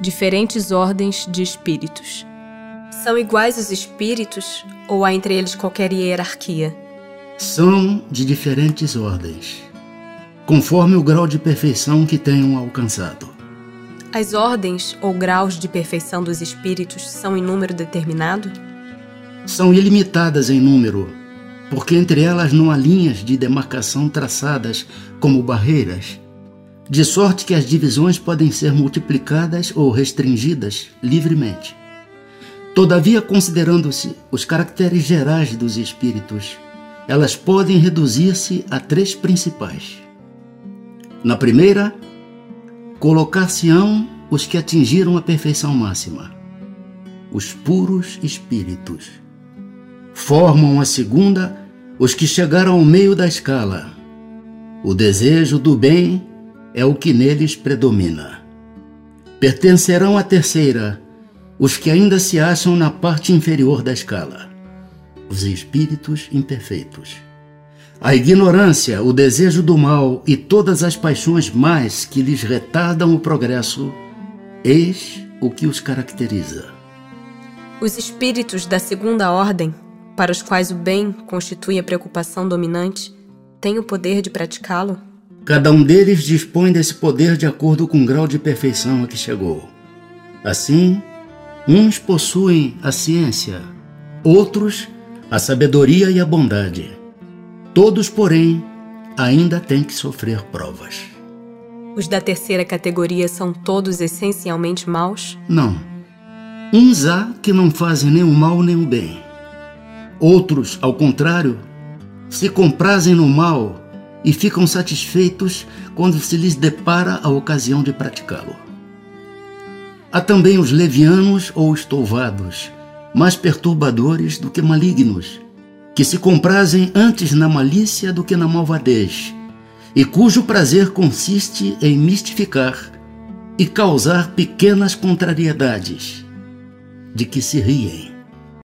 Diferentes ordens de espíritos. São iguais os espíritos ou há entre eles qualquer hierarquia? São de diferentes ordens, conforme o grau de perfeição que tenham alcançado. As ordens ou graus de perfeição dos espíritos são em número determinado? São ilimitadas em número, porque entre elas não há linhas de demarcação traçadas como barreiras, de sorte que as divisões podem ser multiplicadas ou restringidas livremente. Todavia, considerando-se os caracteres gerais dos espíritos, elas podem reduzir-se a três principais. Na primeira, colocar-se-ão os que atingiram a perfeição máxima, os puros espíritos. Formam a segunda os que chegaram ao meio da escala. O desejo do bem é o que neles predomina. Pertencerão à terceira os que ainda se acham na parte inferior da escala, os espíritos imperfeitos. A ignorância, o desejo do mal e todas as paixões mais que lhes retardam o progresso, eis o que os caracteriza. Os espíritos da segunda ordem, para os quais o bem constitui a preocupação dominante, têm o poder de praticá-lo? Cada um deles dispõe desse poder de acordo com o grau de perfeição a que chegou. Assim, uns possuem a ciência, outros a sabedoria e a bondade Todos, porém, ainda têm que sofrer provas. Os da terceira categoria são todos essencialmente maus? Não. Uns há que não fazem nem o mal nem o bem. Outros, ao contrário, se comprazem no mal e ficam satisfeitos quando se lhes depara a ocasião de praticá-lo. Há também os levianos ou estouvados, mais perturbadores do que malignos que se comprazem antes na malícia do que na malvadez, e cujo prazer consiste em mistificar e causar pequenas contrariedades, de que se riem.